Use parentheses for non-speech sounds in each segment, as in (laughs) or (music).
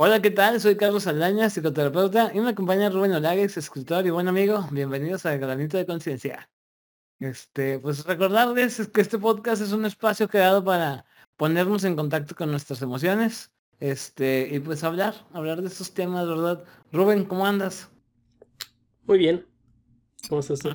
Hola, ¿qué tal? Soy Carlos Aldaña, psicoterapeuta, y me acompaña Rubén Olagues, escritor y buen amigo. Bienvenidos a Granito de Conciencia. Este, pues recordarles que este podcast es un espacio creado para ponernos en contacto con nuestras emociones, este, y pues hablar, hablar de estos temas, ¿verdad? Rubén, ¿cómo andas? Muy bien. ¿Cómo estás tú?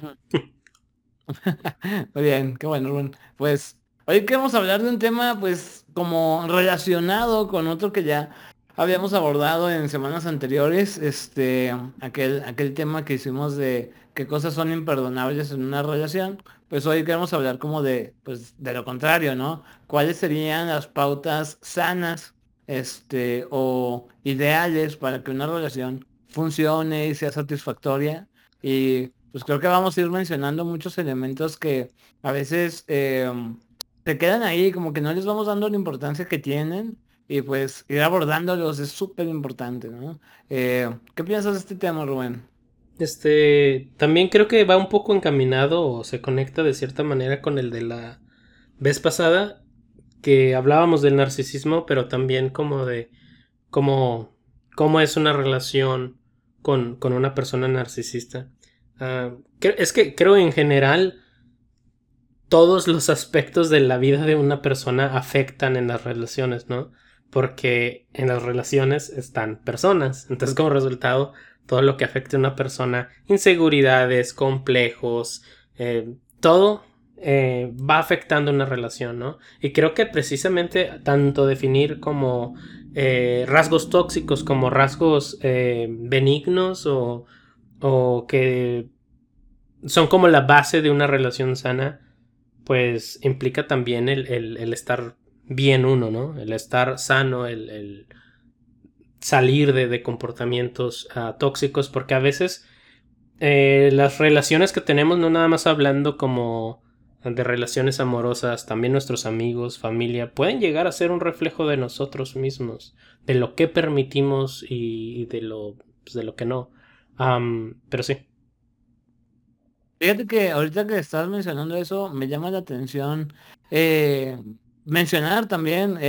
Muy (laughs) bien, qué bueno, Rubén. Pues hoy queremos hablar de un tema, pues, como relacionado con otro que ya habíamos abordado en semanas anteriores, este, aquel, aquel tema que hicimos de qué cosas son imperdonables en una relación, pues hoy queremos hablar como de, pues, de lo contrario, ¿no? ¿Cuáles serían las pautas sanas, este, o ideales para que una relación funcione y sea satisfactoria? Y pues creo que vamos a ir mencionando muchos elementos que a veces eh, se quedan ahí, como que no les vamos dando la importancia que tienen y pues ir abordándolos es súper importante, ¿no? Eh, ¿Qué piensas de este tema, Rubén? Este, también creo que va un poco encaminado o se conecta de cierta manera con el de la vez pasada, que hablábamos del narcisismo, pero también como de cómo, cómo es una relación con, con una persona narcisista. Uh, es que creo en general todos los aspectos de la vida de una persona afectan en las relaciones, ¿no? Porque en las relaciones están personas. Entonces, como resultado, todo lo que afecte a una persona, inseguridades, complejos, eh, todo eh, va afectando una relación, ¿no? Y creo que precisamente tanto definir como eh, rasgos tóxicos como rasgos benignos o, o que son como la base de una relación sana, pues implica también el, el estar bien uno, ¿no? El estar sano, el, salir de, comportamientos ah, tóxicos, porque a veces eh, las relaciones que tenemos, no nada más hablando como de relaciones amorosas, también nuestros amigos, familia, pueden llegar a ser un reflejo de nosotros mismos, de lo que permitimos y, de, lo, pues, de lo que no. pero sí. Fíjate que ahorita que estás mencionando eso, me llama la atención eh, mencionar también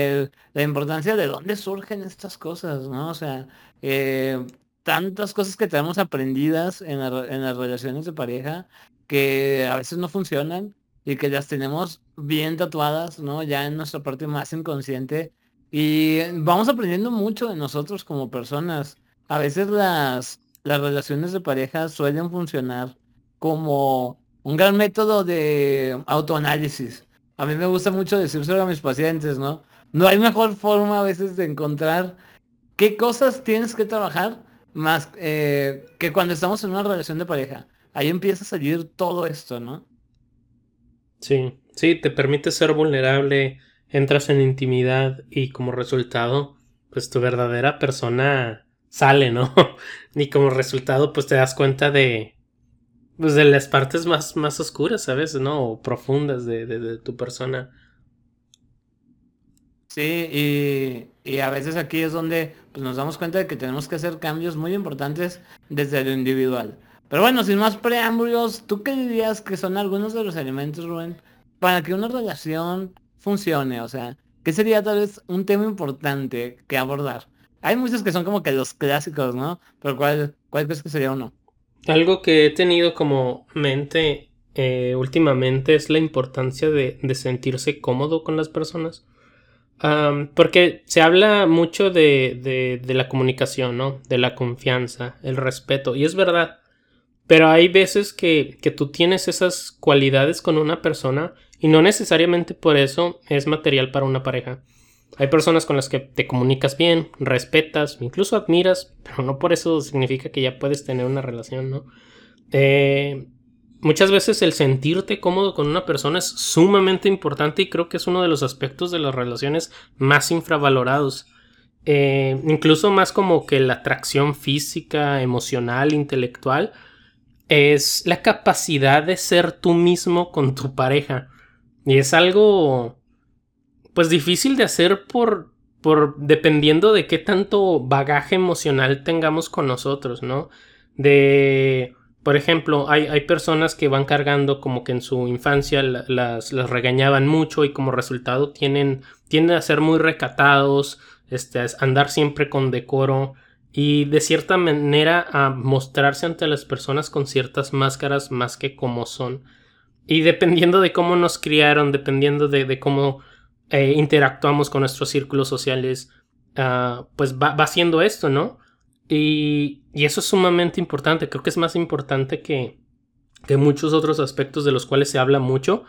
la importancia de dónde surgen estas cosas, ¿no? O sea, eh, tantas cosas que tenemos aprendidas en, las relaciones de pareja que a veces no funcionan y que las tenemos bien tatuadas, ¿no? Ya en nuestra parte más inconsciente. Y vamos aprendiendo mucho de nosotros como personas. A veces las, las relaciones de pareja suelen funcionar como un gran método de autoanálisis a mí me gusta mucho decírselo a mis pacientes, ¿no? No hay mejor forma a veces de encontrar qué cosas tienes que trabajar más eh, que cuando estamos en una relación de pareja. Ahí empieza a salir todo esto, ¿no? Sí, sí, te permite ser vulnerable, entras en intimidad y como resultado, pues tu verdadera persona sale, ¿no? (laughs) y como resultado, pues te das cuenta de, pues de las partes más, más oscuras a veces, ¿no? O profundas de, tu persona. Sí, y, a veces aquí es donde pues, nos damos cuenta de que tenemos que hacer cambios muy importantes desde lo individual. Pero bueno, sin más preámbulos, ¿tú qué dirías que son algunos de los elementos, Rubén, para que una relación funcione? O sea, ¿qué sería tal vez un tema importante que abordar? Hay muchos que son como que los clásicos, ¿no? Pero ¿cuál, cuál crees que sería uno? Algo que he tenido como mente eh, últimamente es la importancia de, sentirse cómodo con las personas. porque se habla mucho de, de, la comunicación, ¿no? De la confianza, el respeto. Y es verdad. Pero hay veces que, que tú tienes esas cualidades con una persona y no necesariamente por eso es material para una pareja. Hay personas con las que te comunicas bien, respetas, incluso admiras, (laughs) pero no por eso significa que ya puedes tener una relación, ¿no? Eh, muchas veces el sentirte cómodo con una persona es sumamente importante y creo que es uno de los aspectos de las relaciones más infravalorados. Eh, incluso más como que la atracción física, emocional, intelectual, es la capacidad de ser tú mismo con tu pareja. Y es algo pues difícil de hacer por, por dependiendo de qué tanto bagaje emocional tengamos con nosotros, ¿no? De, por ejemplo, hay, hay personas que van cargando como que en su infancia las, regañaban mucho y como resultado tienen, tienden a ser muy recatados, este, andar siempre con decoro y de cierta manera a mostrarse ante las personas con ciertas máscaras más que como son. Y dependiendo de cómo nos criaron, dependiendo de, cómo eh, interactuamos con nuestros círculos sociales, ah, pues va, va siendo esto, ¿no? Y, y, eso es sumamente importante, creo que es más importante que, que muchos otros aspectos de los cuales se habla mucho,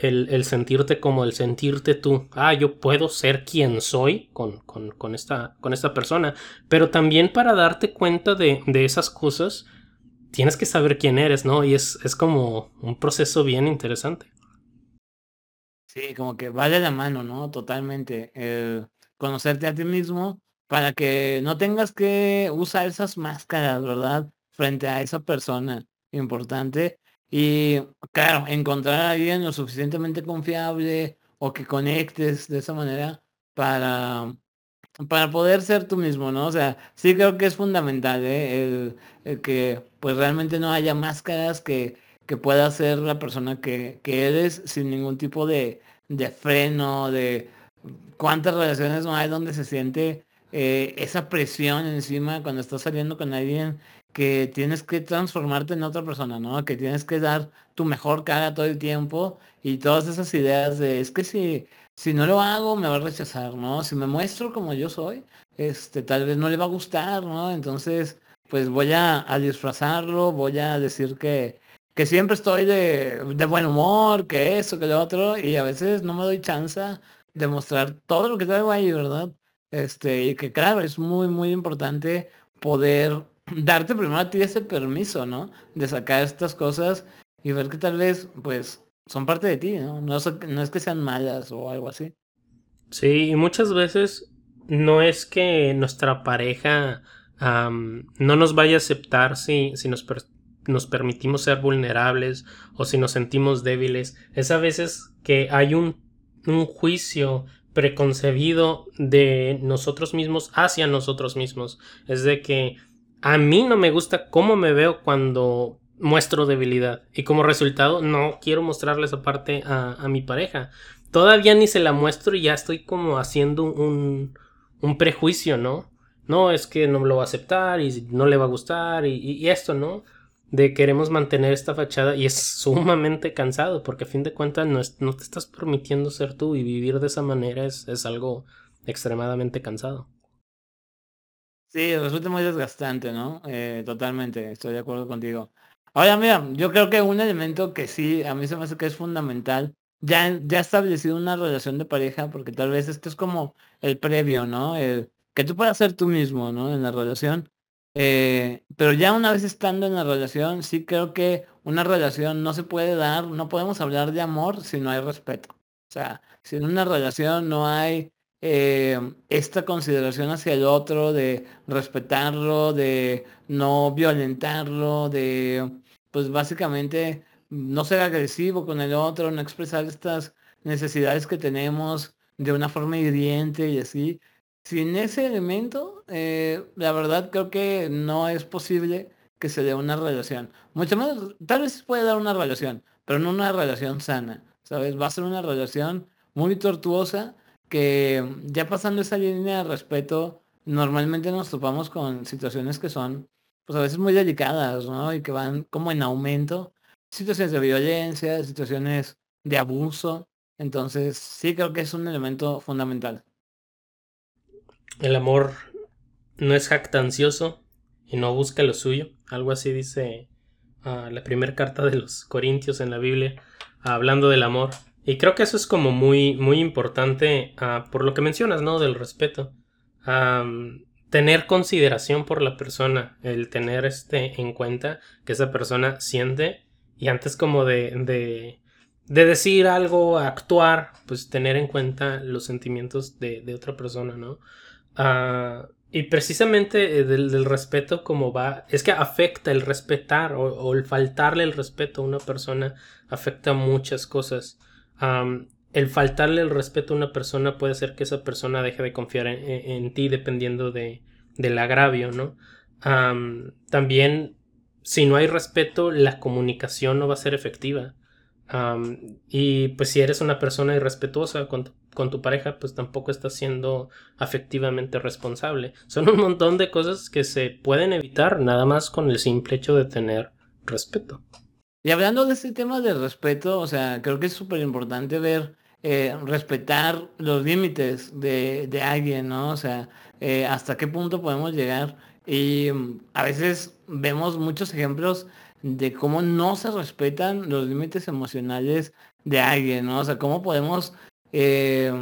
el, sentirte como el sentirte tú. Ah, yo puedo ser quien soy con, con, esta, con esta persona. Pero también para darte cuenta de, esas cosas, tienes que saber quién eres, ¿no? Y es, es como un proceso bien interesante. Sí, como que vale la mano, ¿no? Totalmente. Conocerte a ti mismo para que no tengas que usar esas máscaras, ¿verdad? Frente a esa persona importante y claro, encontrar a alguien lo suficientemente confiable o que conectes de esa manera para, para poder ser tú mismo, ¿no? O sea, sí creo que es fundamental ¿eh? el, que pues realmente no haya máscaras que, que pueda ser la persona que, que eres sin ningún tipo de, de freno, de cuántas relaciones no hay donde se siente eh, esa presión encima cuando estás saliendo con alguien que tienes que transformarte en otra persona, ¿no? Que tienes que dar tu mejor cara todo el tiempo y todas esas ideas de, es que si, si no lo hago me va a rechazar, ¿no? Si me muestro como yo soy, este, tal vez no le va a gustar, ¿no? Entonces, pues voy a, disfrazarlo, voy a decir que, que siempre estoy de, buen humor, que eso, que lo otro, y a veces no me doy chance de mostrar todo lo que traigo ahí, ¿verdad? Este, y que claro, es muy, muy importante poder (clears throat) darte primero a ti ese permiso, ¿no? De sacar estas cosas y ver que tal vez, pues, son parte de ti, ¿no? No, es que sean malas o algo así. Sí, y muchas veces no es que nuestra pareja no nos vaya a aceptar si, si nos, nos permitimos ser vulnerables o si nos sentimos débiles. Es a veces que hay un, un juicio preconcebido de nosotros mismos hacia nosotros mismos. Es de que a mí no me gusta cómo me veo cuando muestro debilidad y como resultado no quiero mostrarle esa parte a, mi pareja. Todavía ni se la muestro y ya estoy como haciendo un, un prejuicio, ¿no? No, es que no lo va a aceptar y no le va a gustar y, esto, ¿no? De queremos mantener esta fachada y es sumamente cansado porque a fin de cuentas no, no te estás permitiendo ser tú y vivir de esa manera es, es algo extremadamente cansado. Sí, resulta muy desgastante, ¿no? Eh, totalmente, estoy de acuerdo contigo. Ahora, mira, yo creo que un elemento que sí, a mí se me hace que es fundamental, ya, ya establecido una relación de pareja, porque tal vez esto es como el previo, ¿no? Que tú puedas ser tú mismo, ¿no? En la relación. Eh, pero ya una vez estando en la relación, sí creo que una relación no se puede dar, no podemos hablar de amor si no hay respeto. O sea, si en una relación no hay eh, esta consideración hacia el otro, de respetarlo, de no violentarlo, de, pues básicamente no ser agresivo con el otro, no expresar estas necesidades que tenemos de una forma hiriente y así. Sin ese elemento, eh, la verdad creo que no es posible que se dé una relación. Mucho menos, tal vez puede dar una relación, pero no una relación sana, ¿sabes? Va a ser una relación muy tortuosa que ya pasando esa línea de respeto, normalmente nos topamos con situaciones que son, pues a veces muy delicadas, ¿no? Y que van como en aumento. Situaciones de violencia, situaciones de abuso. Entonces, sí creo que es un elemento fundamental. El amor no es jactancioso y no busca lo suyo. Algo así dice ah, la primera carta de los Corintios en la Biblia, hablando del amor. Y creo que eso es como muy, muy importante ah, por lo que mencionas, ¿no? Del respeto. tener consideración por la persona, el tener este en cuenta que esa persona siente y antes como de, de, de decir algo, actuar, pues tener en cuenta los sentimientos de, de otra persona, ¿no? Ah, y precisamente eh, del, respeto como va, es que afecta el respetar o, el faltarle el respeto a una persona, afecta muchas cosas el faltarle el respeto a una persona puede hacer que esa persona deje de confiar en, ti dependiendo de, del agravio, ¿no? también, si no hay respeto, la comunicación no va a ser efectiva. Y pues si eres una persona irrespetuosa con tu, con tu pareja, pues tampoco estás siendo afectivamente responsable. Son un montón de cosas que se pueden evitar nada más con el simple hecho de tener respeto. Y hablando de este tema de respeto, o sea, creo que es súper importante ver, eh, respetar los límites de, de, alguien, ¿no? O sea, eh, hasta qué punto podemos llegar. Y mm, a veces vemos muchos ejemplos de cómo no se respetan los límites emocionales de alguien, ¿no? O sea, cómo podemos eh,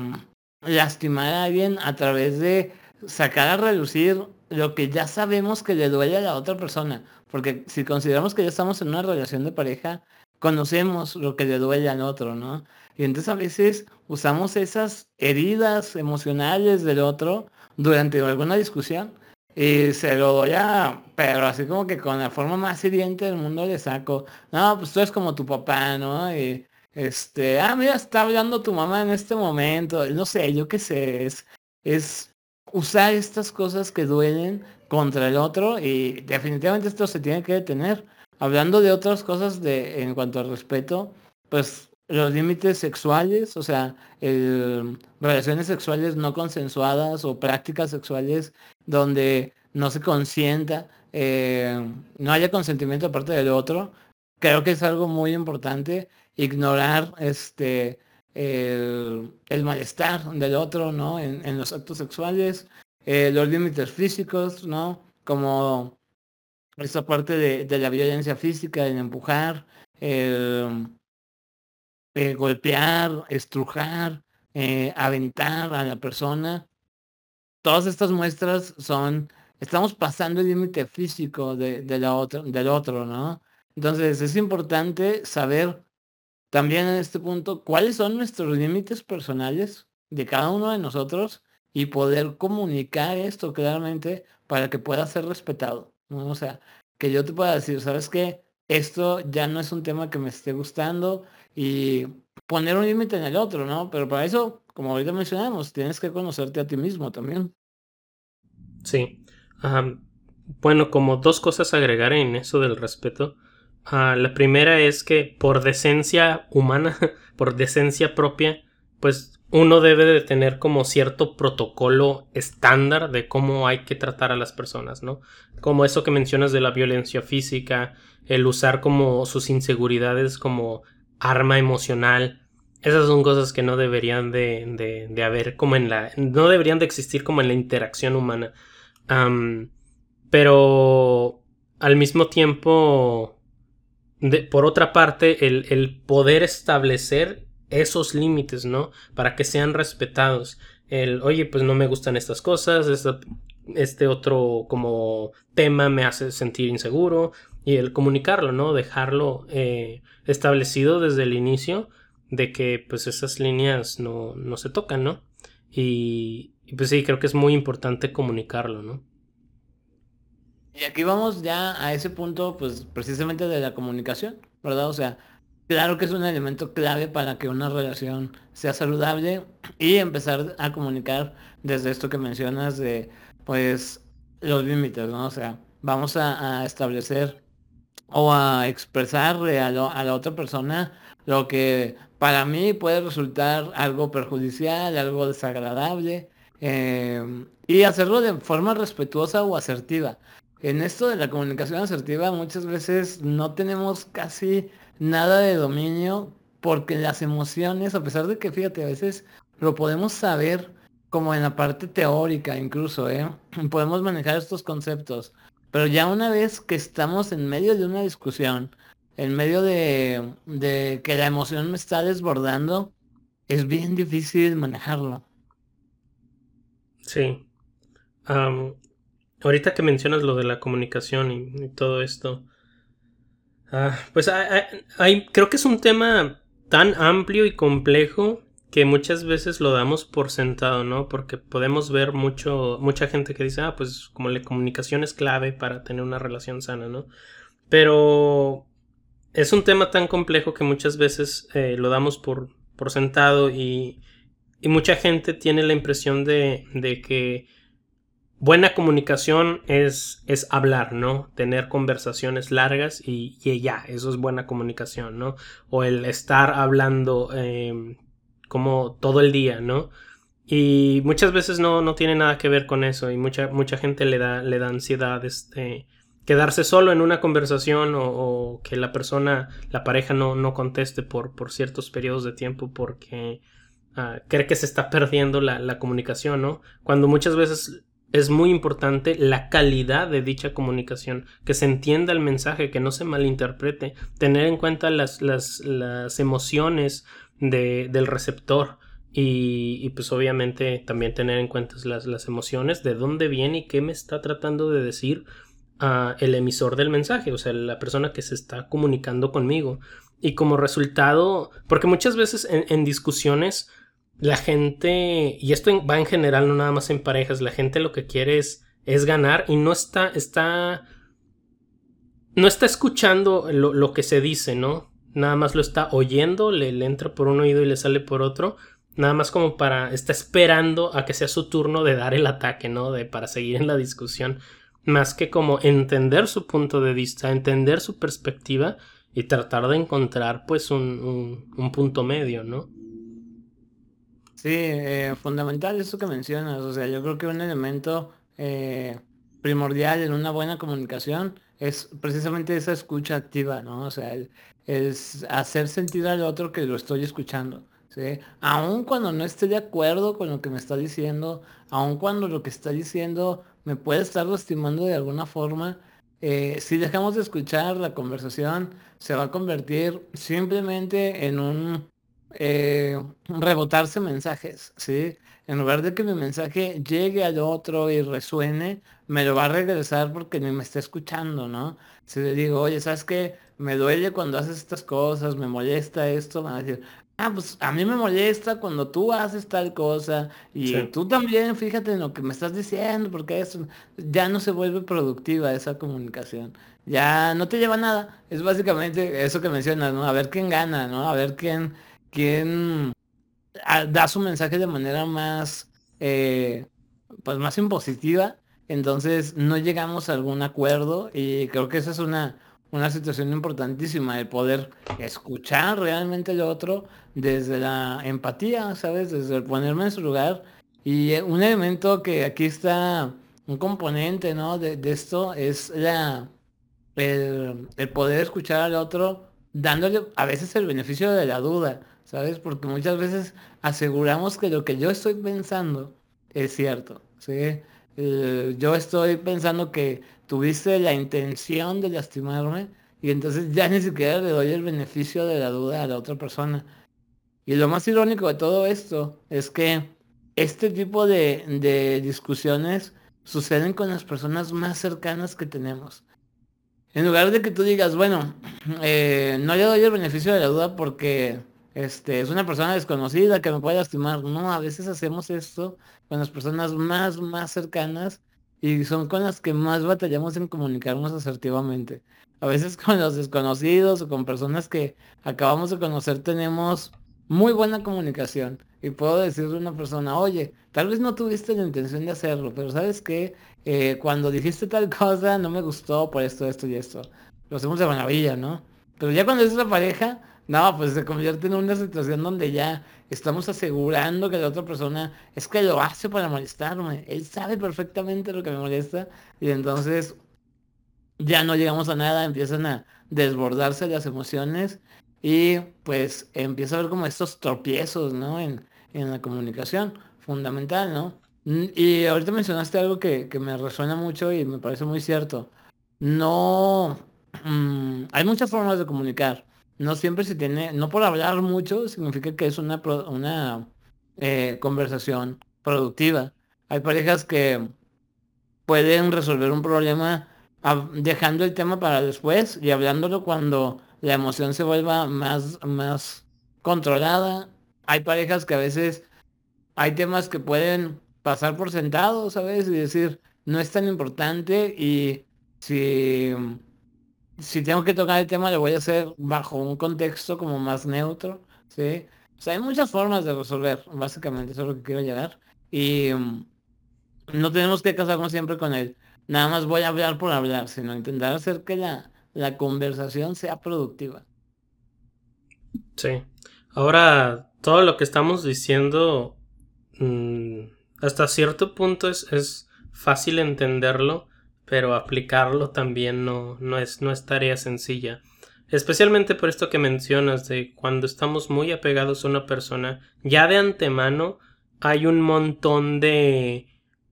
lastimar a alguien a través de sacar a reducir lo que ya sabemos que le duele a la otra persona. Porque si consideramos que ya estamos en una relación de pareja, conocemos lo que le duele al otro, ¿no? Y entonces a veces usamos esas heridas emocionales del otro durante alguna discusión y se lo doy a, pero así como que con la forma más hiriente del mundo le saco, no, pues tú eres como tu papá, ¿no? Y este, ah, mira, está hablando tu mamá en este momento, no sé, yo qué sé, es, es usar estas cosas que duelen contra el otro y definitivamente esto se tiene que detener. Hablando de otras cosas de, en cuanto al respeto, pues los límites sexuales, o sea, relaciones sexuales no consensuadas o prácticas sexuales donde no se consienta, eh, no haya consentimiento aparte del otro, creo que es algo muy importante ignorar este el, malestar del otro, ¿no? En, los actos sexuales, eh, los límites físicos, ¿no? Como esa parte de, la violencia física, el empujar, el, golpear, estrujar, eh, aventar a la persona. Todas estas muestras son, estamos pasando el límite físico de, de la otra, del otro, ¿no? Entonces es importante saber también en este punto cuáles son nuestros límites personales de cada uno de nosotros y poder comunicar esto claramente para que pueda ser respetado. O sea, que yo te pueda decir, ¿sabes qué? Esto ya no es un tema que me esté gustando y poner un límite en el otro, ¿no? Pero para eso, como ahorita mencionamos, tienes que conocerte a ti mismo también. Sí. bueno, como dos cosas agregar en eso del respeto. Ah, la primera es que por decencia humana, (laughs) por decencia propia, pues uno debe de tener como cierto protocolo estándar de cómo hay que tratar a las personas, ¿no? Como eso que mencionas de la violencia física, el usar como sus inseguridades como arma emocional. Esas son cosas que no deberían de, de, haber como en la... no deberían de existir como en la interacción humana. pero al mismo tiempo por otra parte, el, poder establecer esos límites, ¿no? Para que sean respetados. El, oye, pues no me gustan estas cosas, este, otro como tema me hace sentir inseguro. Y el comunicarlo, ¿no? Dejarlo eh, establecido desde el inicio de que pues esas líneas no, no se tocan, ¿no? Y, pues sí, creo que es muy importante comunicarlo, ¿no? Y aquí vamos ya a ese punto, pues precisamente de la comunicación, ¿verdad? O sea, claro que es un elemento clave para que una relación sea saludable (clears throat) y empezar a comunicar desde esto que mencionas de, pues, los límites, ¿no? O sea, vamos a, establecer o a expresarle a, la otra persona lo que para mí puede resultar algo perjudicial, algo desagradable, eh, y hacerlo de forma respetuosa o asertiva en esto de la comunicación asertiva muchas veces no tenemos casi nada de dominio porque las emociones, a pesar de que fíjate, a veces lo podemos saber como en la parte teórica incluso, ¿eh? (clears throat) podemos manejar estos conceptos, pero ya una vez que estamos en medio de una discusión, en medio de, de que la emoción me está desbordando, es bien difícil manejarlo. Sí. Ahorita que mencionas lo de la comunicación y, todo esto, ah, pues hay, creo que es un tema tan amplio y complejo que muchas veces lo damos por sentado, ¿no? Porque podemos ver mucho, mucha gente que dice, ah, pues como la comunicación es clave para tener una relación sana, ¿no? Pero es un tema tan complejo que muchas veces eh, lo damos por, por sentado y, y, mucha gente tiene la impresión de, de que buena comunicación es, es hablar, ¿no? Tener conversaciones largas y, ya, eso es buena comunicación, ¿no? O el estar hablando em, como todo el día, ¿no? Y muchas veces no, no tiene nada que ver con eso y mucha, mucha gente le da, le da ansiedad este, quedarse solo en una conversación o, que la persona, la pareja no, no conteste por, por ciertos periodos de tiempo porque uh, cree que se está perdiendo la, la comunicación, ¿no? Cuando muchas veces es muy importante la calidad de dicha comunicación, que se entienda el mensaje, que no se malinterprete, tener en cuenta las, las, las emociones de, del receptor y, y, pues obviamente también tener en cuenta las, las, emociones, de dónde viene y qué me está tratando de decir el emisor del mensaje, o sea, la persona que se está comunicando conmigo. Y como resultado, porque muchas veces en, discusiones la gente, y esto va en general, no nada más en parejas, la gente lo que quiere es, ganar y no está, está, no está escuchando lo, que se dice, ¿no? Nada más lo está oyendo, le, le, entra por un oído y le sale por otro, nada más como para, está esperando a que sea su turno de dar el ataque, ¿no? De, para seguir en la discusión, más que como entender su punto de vista, entender su perspectiva y tratar de encontrar pues un, un, un punto medio, ¿no? Sí, eh, fundamental eso que mencionas. O sea, yo creo que un elemento eh, primordial en una buena comunicación es precisamente esa escucha activa, ¿no? O sea, es hacer sentir al otro que lo estoy escuchando. ¿sí? Aun cuando no esté de acuerdo con lo que me está diciendo, aun cuando lo que está diciendo me puede estar lastimando de alguna forma, eh, si dejamos de escuchar la conversación, se va a convertir simplemente en un eh, rebotarse mensajes, ¿sí? En lugar de que mi mensaje llegue al otro y resuene, me lo va a regresar porque ni me está escuchando, ¿no? Si le digo, oye, ¿sabes qué? Me duele cuando haces estas cosas, me molesta esto, van a decir, ah, pues a mí me molesta cuando tú haces tal cosa y tú también, fíjate en lo que me estás diciendo, porque eso ya no se vuelve productiva esa comunicación. Ya no te lleva a nada. Es básicamente eso que mencionas, ¿no? A ver quién gana, ¿no? A ver quién quien ah, da su mensaje de manera más, eh, pues más impositiva, entonces no llegamos a algún acuerdo y creo que esa es una, una situación importantísima, el poder escuchar realmente al otro desde la empatía, ¿sabes? Desde el ponerme en su lugar. Y eh, un elemento que aquí está, un componente, ¿no? De, esto es la, el, el poder escuchar al otro dándole a veces el beneficio de la duda. ¿sabes? Porque muchas veces aseguramos que lo que yo estoy pensando es cierto, ¿sí? Eh, yo estoy pensando que tuviste la intención de lastimarme y entonces ya ni siquiera le doy el beneficio de la duda a la otra persona. Y lo más irónico de todo esto es que este tipo de, discusiones suceden con las personas más cercanas que tenemos. En lugar de que tú digas, bueno, eh, no le doy el beneficio de la duda porque este, es una persona desconocida que me puede lastimar. No, a veces hacemos esto con las personas más, más cercanas y son con las que más batallamos en comunicarnos asertivamente. A veces (laughs) con los desconocidos o con personas que acabamos de conocer tenemos muy buena comunicación. Y puedo decirle a una persona, oye, tal vez no tuviste la intención de hacerlo, pero sabes que eh, cuando dijiste tal (laughs) cosa no me gustó por esto, esto y esto. Lo hacemos de maravilla, ¿no? Pero ya cuando es la pareja, no, pues se convierte en una situación donde ya estamos asegurando que la otra persona es que lo hace para molestarme. Él sabe perfectamente lo que me molesta y entonces ya no llegamos a nada, empiezan a desbordarse las emociones y pues empieza a haber como estos tropiezos, ¿no? En, en la comunicación, fundamental, ¿no? Y ahorita mencionaste algo que, que me resuena mucho y me parece muy cierto. No, mm, hay muchas formas de comunicar no siempre se tiene, no por hablar mucho significa que es una, una eh, conversación productiva. Hay parejas que pueden resolver un problema dejando el tema para después y hablándolo cuando la emoción se vuelva más, más controlada. Hay parejas que a veces hay temas que pueden pasar por sentado, ¿sabes? Y decir, no es tan importante y si si tengo que tocar el tema, lo voy a hacer bajo un contexto como más neutro, ¿sí? O sea, hay muchas formas de resolver, básicamente, eso es lo que quiero llegar. Y, no tenemos que casarnos siempre con él. Nada más voy a hablar por hablar, sino intentar hacer que la, la conversación sea productiva. Sí. Ahora, todo lo que estamos diciendo, mm, hasta cierto punto es, es, fácil entenderlo, pero aplicarlo también no, no, es, no es tarea sencilla. Especialmente por esto que mencionas de cuando estamos muy apegados a una persona, ya de antemano hay un montón de,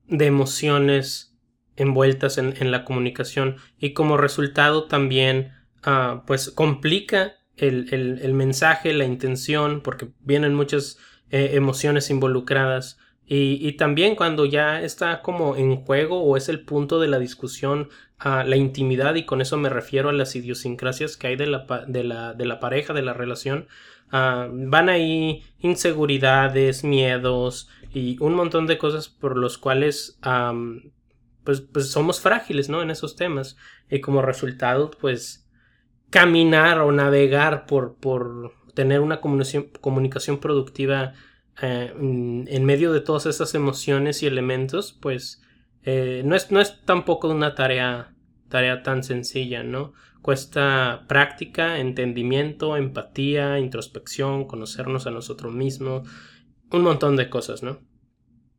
de emociones envueltas en, en, la comunicación y como resultado también uh, pues complica el, el, el, mensaje, la intención, porque vienen muchas eh, emociones involucradas y, también cuando ya está como en juego o es el punto de la discusión a la intimidad y con eso me refiero a las idiosincrasias que hay de la, de la, de la pareja, de la relación, uh, van ahí inseguridades, miedos y un montón de cosas por los cuales pues, pues somos frágiles, ¿no? En esos temas y como resultado pues caminar o navegar por, por tener una comunicación, comunicación productiva eh, en medio de todas esas emociones y elementos, pues eh, no, es, no es tampoco una tarea, tarea tan sencilla, ¿no? Cuesta práctica, entendimiento, empatía, introspección, conocernos a nosotros mismos, un montón de cosas, ¿no?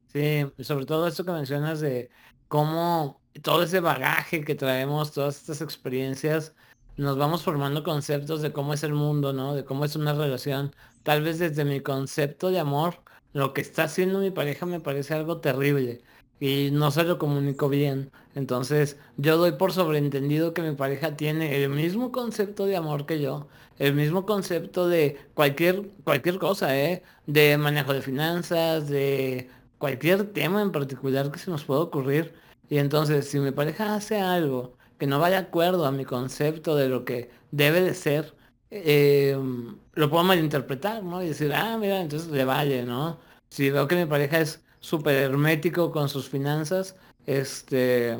Sí, sobre todo esto que mencionas de cómo todo ese bagaje que traemos, todas estas experiencias, nos vamos formando conceptos de cómo es el mundo, ¿no? De cómo es una relación. Tal vez desde mi concepto de amor, lo que está haciendo mi pareja me parece algo terrible y no se lo comunico bien. Entonces yo doy por sobreentendido que mi pareja tiene el mismo concepto de amor que yo, el mismo concepto de cualquier, cualquier cosa, ¿eh? De manejo de finanzas, de cualquier tema en particular que se nos pueda ocurrir. Y entonces si mi pareja hace algo que no vaya de acuerdo a mi concepto de lo que debe de ser, eh, lo puedo malinterpretar, ¿no? Y decir, ah, mira, entonces le vale, ¿no? Si veo que mi pareja es súper hermético con sus finanzas, este,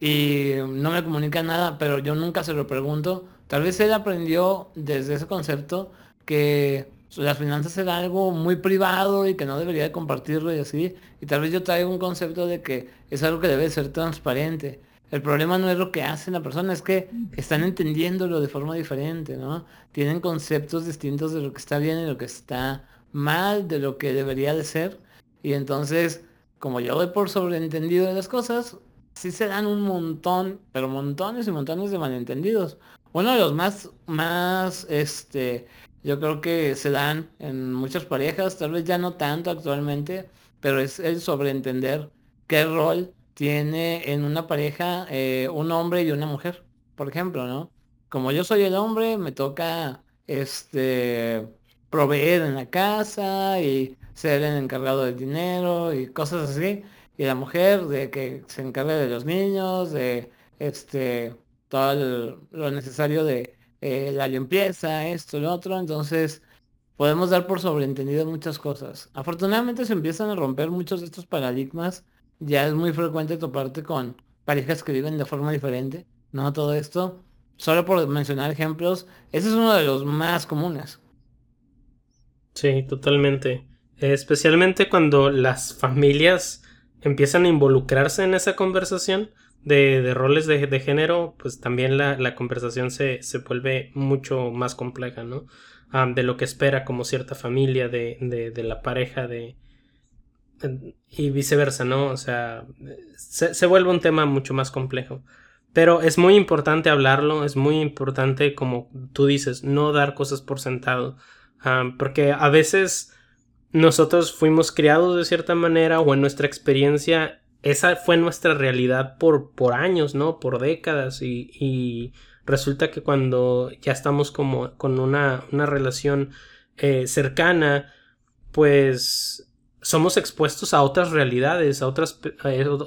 y no me comunica nada, pero yo nunca se lo pregunto, tal vez él aprendió desde ese concepto que las finanzas era algo muy privado y que no debería de compartirlo y así, y tal vez yo traigo un concepto de que es algo que debe ser transparente. El problema no es lo que hace la persona, es que están entendiéndolo de forma diferente, ¿no? Tienen conceptos distintos de lo que está bien y lo que está mal, de lo que debería de ser. Y entonces, como yo doy por sobreentendido de las cosas, sí se dan un montón, pero montones y montones de malentendidos. Uno de los más, más, este, yo creo que se dan en muchas parejas, tal vez ya no tanto actualmente, pero es el sobreentender qué rol tiene en una pareja eh, un hombre y una mujer, por ejemplo, ¿no? Como yo soy el hombre, me toca este proveer en la casa y ser el encargado del dinero y cosas así. Y la mujer de que se encargue de los niños, de este todo lo necesario de eh, la limpieza, esto, lo otro. Entonces, podemos dar por sobreentendido muchas cosas. Afortunadamente se empiezan a romper muchos de estos paradigmas ya es muy frecuente toparte con parejas que viven de forma diferente, ¿no? Todo esto, solo por mencionar ejemplos, ese es uno de los más comunes. Sí, totalmente. Especialmente cuando las familias empiezan a involucrarse en esa conversación de, de roles de, de, género, pues también la, la conversación se, se, vuelve mucho más compleja, ¿no? de lo que espera como cierta familia de, de la pareja de, y viceversa, ¿no? O sea, se, vuelve un tema mucho más complejo. Pero es muy importante hablarlo, es muy importante, como tú dices, no dar cosas por sentado. Ah, porque a veces nosotros fuimos criados de cierta manera o en nuestra experiencia, esa fue nuestra realidad por, por años, ¿no? Por décadas y, y resulta que cuando ya estamos como con una, una relación eh, cercana, pues somos expuestos a otras realidades, a otras,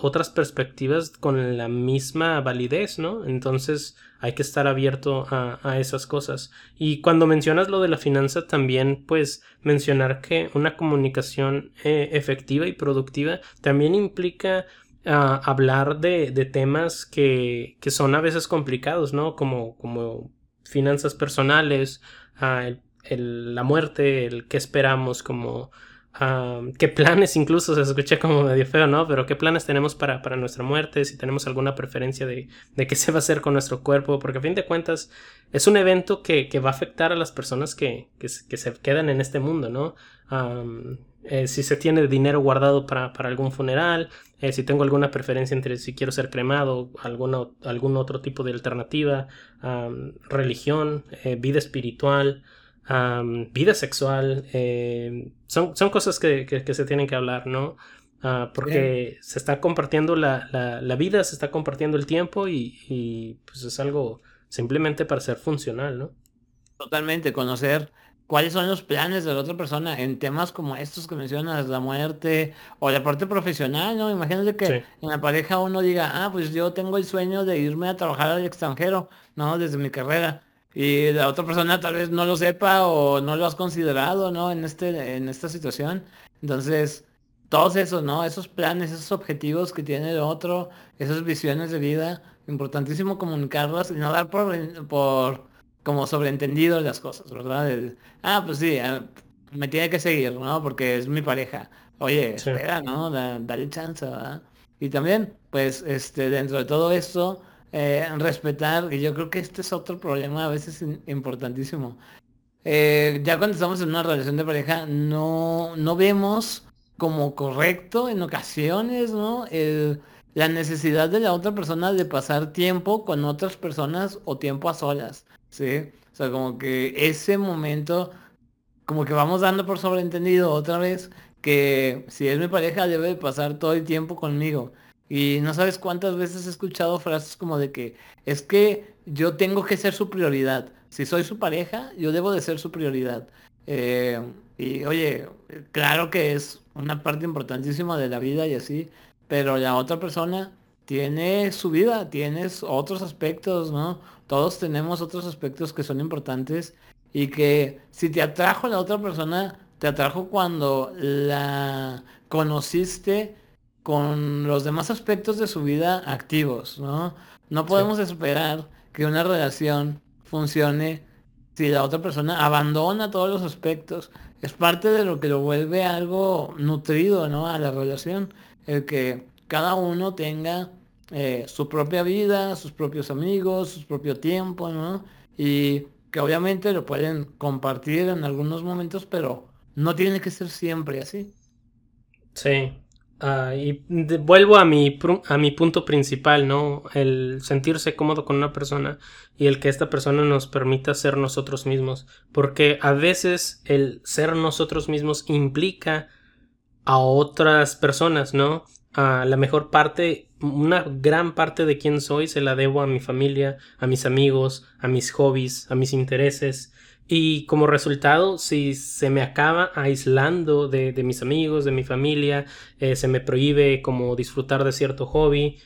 otras perspectivas con la misma validez, ¿no? Entonces hay que estar abierto a, a, esas cosas. Y cuando mencionas lo de la finanza, también pues mencionar que una comunicación eh, efectiva y productiva también implica uh, hablar de, de temas que, que, son a veces complicados, ¿no? Como, como finanzas personales, el, el, la muerte, el qué esperamos como qué planes incluso, se escucha como medio feo, ¿no? Pero qué planes tenemos para, para nuestra muerte, si tenemos alguna preferencia de, de, qué (laughs) se va a hacer con nuestro cuerpo, porque a fin de cuentas es un evento que, que va a afectar a las personas que, que, que, se quedan en este mundo, ¿no? Eh, si se tiene dinero guardado para, para algún funeral, eh, si tengo alguna preferencia entre si quiero ser cremado, alguna, algún otro tipo de alternativa, religión, eh, vida espiritual, vida sexual, son, son, cosas que, que, se tienen que hablar, ¿no? Ah, porque se está compartiendo la, la, la, vida, se está compartiendo el tiempo y, y pues es algo simplemente para ser funcional, ¿no? Totalmente, conocer cuáles son los planes de la otra persona en temas como estos que mencionas, la muerte o la parte profesional, ¿no? Imagínate que en la pareja uno diga, ah, pues yo tengo el sueño de irme a trabajar al extranjero, ¿no? Desde mi carrera. Y la otra persona tal vez no lo sepa o no lo has considerado, ¿no? En, este, en esta situación. Entonces, todos esos, ¿no? Esos planes, esos objetivos que tiene el otro, esas visiones de vida, importantísimo comunicarlas y no dar por, por como sobreentendido las cosas, ¿verdad? ah, pues sí, ah, me tiene que seguir, ¿no? Porque es mi pareja. Oye, espera, ¿no? dale chance, ¿verdad? Y también, pues, este, dentro de todo esto, eh, respetar, y yo creo que este es otro problema a veces importantísimo. Eh, ya cuando estamos en una relación de pareja, no, no vemos como correcto en ocasiones, ¿no? la necesidad de la otra persona de pasar tiempo con otras personas o tiempo a solas. ¿sí? O sea, como que ese momento, como que vamos dando por sobreentendido otra vez que si es mi pareja debe pasar todo el tiempo conmigo. Y no sabes cuántas veces he escuchado frases como de que es que yo tengo que ser su prioridad. Si soy su pareja, yo debo de ser su prioridad. Eh, y oye, claro que es una parte importantísima de la vida y así, pero la otra persona tiene su vida, tienes otros aspectos, ¿no? Todos tenemos otros aspectos que son importantes y que si te atrajo la otra persona, te atrajo cuando la conociste con los demás aspectos de su vida activos, ¿no? No podemos esperar que una relación funcione si la otra persona abandona todos los aspectos. Es parte de lo que lo vuelve algo nutrido, ¿no? A la relación. El que cada uno tenga eh, su propia vida, sus propios amigos, su propio tiempo, ¿no? Y que obviamente lo pueden compartir en algunos momentos, pero no tiene que ser siempre así. Sí. Ah, y vuelvo a mi, a mi punto principal, ¿no? El sentirse cómodo con una persona y el que esta persona nos permita ser nosotros mismos. Porque a veces el ser nosotros mismos implica a otras personas, ¿no? A la mejor parte una gran parte de quién soy se la debo a mi familia, a mis amigos, a mis hobbies, a mis intereses. Y como resultado, si se me acaba aislando de, mis amigos, de mi familia, eh, se me prohíbe como disfrutar de cierto hobby,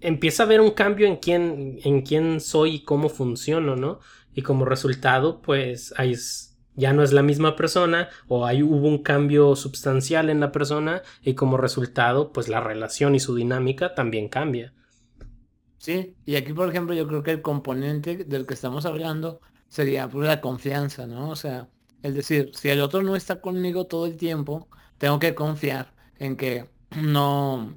empieza a haber un cambio en quién, en quién soy y cómo funciono, ¿no? Y como resultado, pues hay ya no es la misma persona o hay, hubo un cambio sustancial en la persona y como resultado pues la relación y su dinámica también cambia. Sí, y aquí por ejemplo yo creo que el componente del que estamos hablando sería pues, la confianza, ¿no? O sea, es decir, si el otro no está conmigo todo el tiempo, tengo que confiar en que (clears throat) no,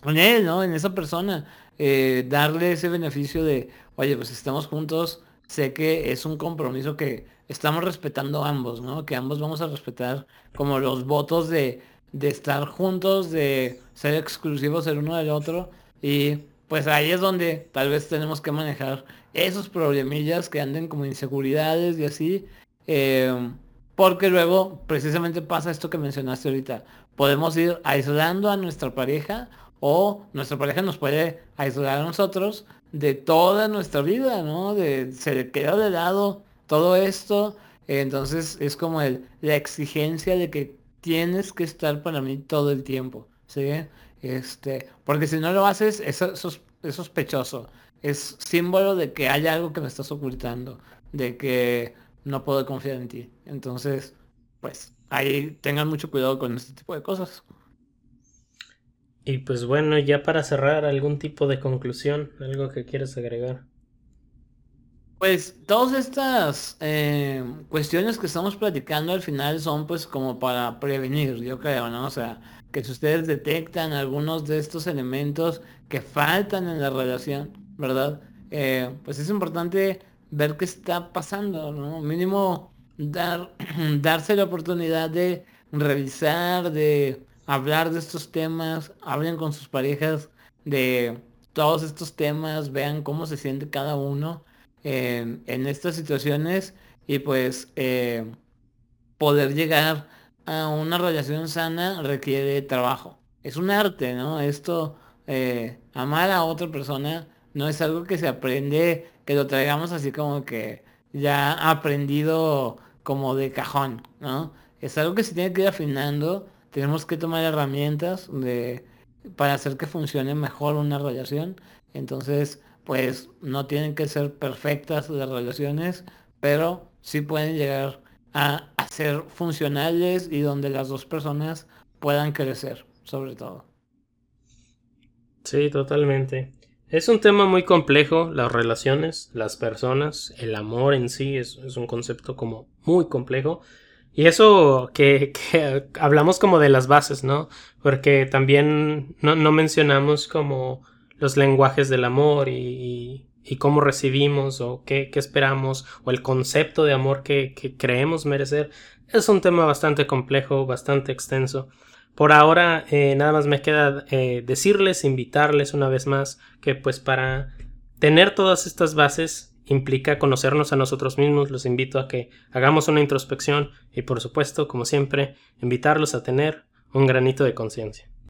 con él, ¿no? En esa persona, eh, darle ese beneficio de, oye, pues estamos juntos, sé que es un compromiso que estamos respetando ambos, ¿no? Que ambos vamos a respetar como los votos de, de estar juntos, de ser exclusivos el uno del otro. Y pues ahí es donde tal vez tenemos que manejar esos problemillas que anden como inseguridades y así. Em, porque luego precisamente pasa esto que mencionaste ahorita. Podemos ir aislando a nuestra pareja o nuestra pareja nos puede aislar a nosotros de toda nuestra vida, ¿no? De, se queda de lado todo esto, entonces es como el, la exigencia de que tienes que estar para mí todo el tiempo, ¿sí? Este, porque si no lo haces, es, es sospechoso, es símbolo de que hay algo que me estás ocultando, de que no puedo confiar en ti. Entonces, pues ahí tengan mucho cuidado con este tipo de cosas. Y pues bueno, ya para cerrar, algún tipo de conclusión, algo que quieres agregar. Pues todas estas eh, cuestiones que estamos platicando al final son pues como para prevenir, yo creo, ¿no? O sea, que si ustedes detectan algunos de estos elementos que faltan en la relación, ¿verdad? Eh, pues es importante ver qué está pasando, ¿no? Mínimo dar, (clears throat) darse la oportunidad de revisar, de hablar de estos temas, hablen con sus parejas de todos estos temas, vean cómo se siente cada uno en, estas situaciones y pues eh, poder llegar a una relación sana requiere trabajo. Es un arte, ¿no? Esto, eh, amar a otra persona no es algo que se aprende, que lo traigamos así como que ya aprendido como de cajón, ¿no? Es algo que se tiene que ir afinando, tenemos que tomar herramientas de, para hacer que funcione mejor una relación. Entonces, pues no tienen que ser perfectas las relaciones, pero sí pueden llegar a, ser funcionales y donde las dos personas puedan crecer, sobre todo. Sí, totalmente. Es un tema muy complejo, las relaciones, las personas, el amor en sí es, un concepto como muy complejo. Y eso que, hablamos como de las bases, ¿no? Porque también no, no mencionamos como los lenguajes del amor y, y cómo recibimos o qué, qué, esperamos o el concepto de amor que, que, creemos merecer es un tema bastante complejo, bastante extenso. Por ahora eh, nada más me queda eh, decirles, invitarles una vez más que pues para tener todas estas bases implica conocernos a nosotros mismos. Los invito a que hagamos una introspección y por supuesto, como siempre, invitarlos a tener un granito de conciencia.